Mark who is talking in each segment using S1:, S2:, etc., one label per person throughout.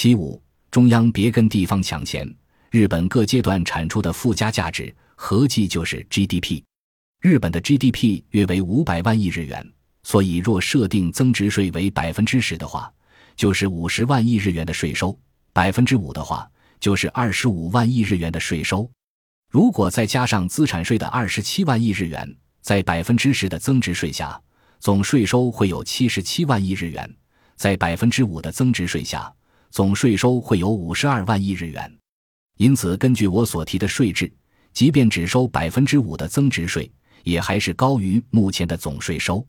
S1: 其五，中央别跟地方抢钱。日本各阶段产出的附加价值合计就是 GDP。日本的 GDP 约为五百万亿日元，所以若设定增值税为百分之十的话，就是五十万亿日元的税收；百分之五的话，就是二十五万亿日元的税收。如果再加上资产税的二十七万亿日元，在百分之十的增值税下，总税收会有七十七万亿日元；在百分之五的增值税下，总税收会有五十二万亿日元。因此，根据我所提的税制，即便只收百分之五的增值税，也还是高于目前的总税收。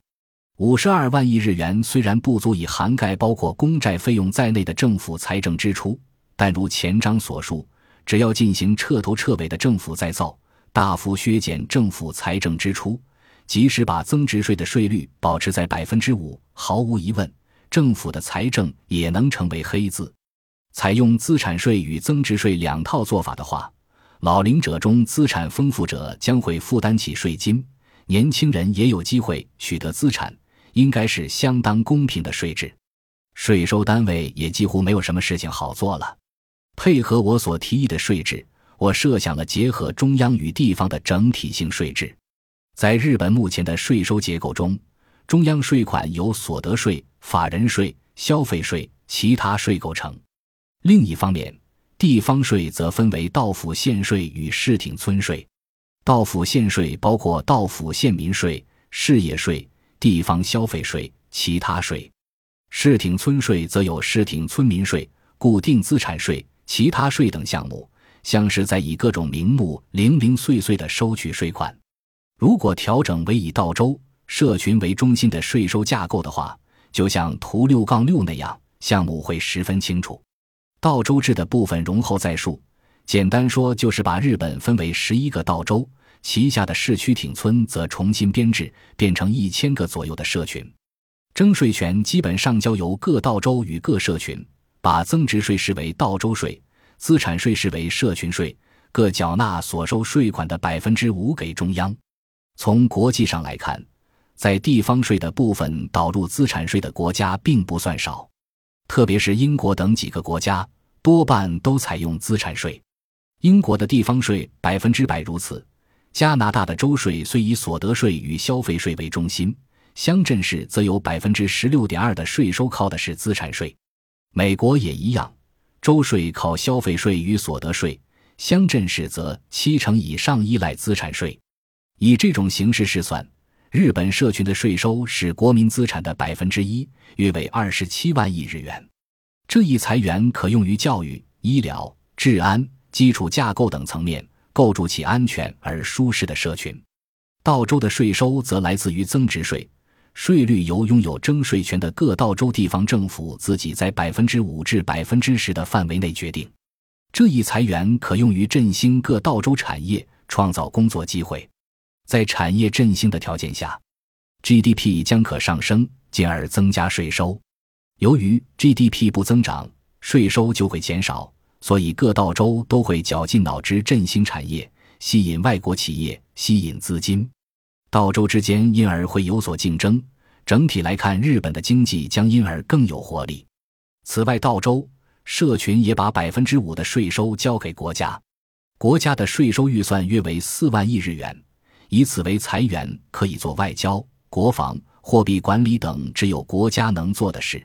S1: 五十二万亿日元虽然不足以涵盖包括公债费用在内的政府财政支出，但如前章所述，只要进行彻头彻尾的政府再造，大幅削减政府财政支出，即使把增值税的税率保持在百分之五，毫无疑问，政府的财政也能成为黑字。采用资产税与增值税两套做法的话，老龄者中资产丰富者将会负担起税金，年轻人也有机会取得资产，应该是相当公平的税制。税收单位也几乎没有什么事情好做了。配合我所提议的税制，我设想了结合中央与地方的整体性税制。在日本目前的税收结构中，中央税款由所得税、法人税、消费税、其他税构成。另一方面，地方税则分为道府县税与市町村税。道府县税包括道府县民税、事业税、地方消费税、其他税；市町村税则有市町村民税、固定资产税、其他税等项目，像是在以各种名目零零碎碎的收取税款。如果调整为以道州社群为中心的税收架构的话，就像图六杠六那样，项目会十分清楚。道州制的部分容后再述。简单说，就是把日本分为十一个道州，旗下的市区町村则重新编制，变成一千个左右的社群。征税权基本上交由各道州与各社群，把增值税视为道州税，资产税视为社群税，各缴纳所收税款的百分之五给中央。从国际上来看，在地方税的部分导入资产税的国家并不算少。特别是英国等几个国家，多半都采用资产税。英国的地方税百分之百如此。加拿大的州税虽以所得税与消费税为中心，乡镇市则有百分之十六点二的税收靠的是资产税。美国也一样，州税靠消费税与所得税，乡镇市则七成以上依赖资产税。以这种形式试算。日本社群的税收是国民资产的百分之一，约为二十七万亿日元。这一财源可用于教育、医疗、治安、基础架构等层面，构筑起安全而舒适的社群。道州的税收则来自于增值税，税率由拥有征税权的各道州地方政府自己在百分之五至百分之十的范围内决定。这一财源可用于振兴各道州产业，创造工作机会。在产业振兴的条件下，GDP 将可上升，进而增加税收。由于 GDP 不增长，税收就会减少，所以各道州都会绞尽脑汁振兴产业，吸引外国企业，吸引资金。道州之间因而会有所竞争。整体来看，日本的经济将因而更有活力。此外，道州社群也把百分之五的税收交给国家，国家的税收预算约为四万亿日元。以此为财源，可以做外交、国防、货币管理等只有国家能做的事。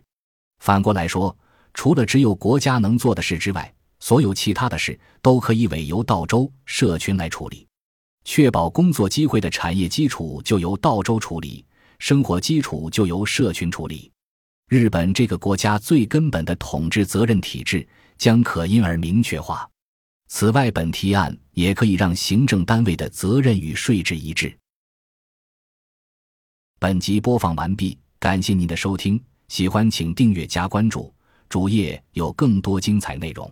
S1: 反过来说，除了只有国家能做的事之外，所有其他的事都可以委由道州社群来处理。确保工作机会的产业基础就由道州处理，生活基础就由社群处理。日本这个国家最根本的统治责任体制将可因而明确化。此外，本提案也可以让行政单位的责任与税制一致。本集播放完毕，感谢您的收听，喜欢请订阅加关注，主页有更多精彩内容。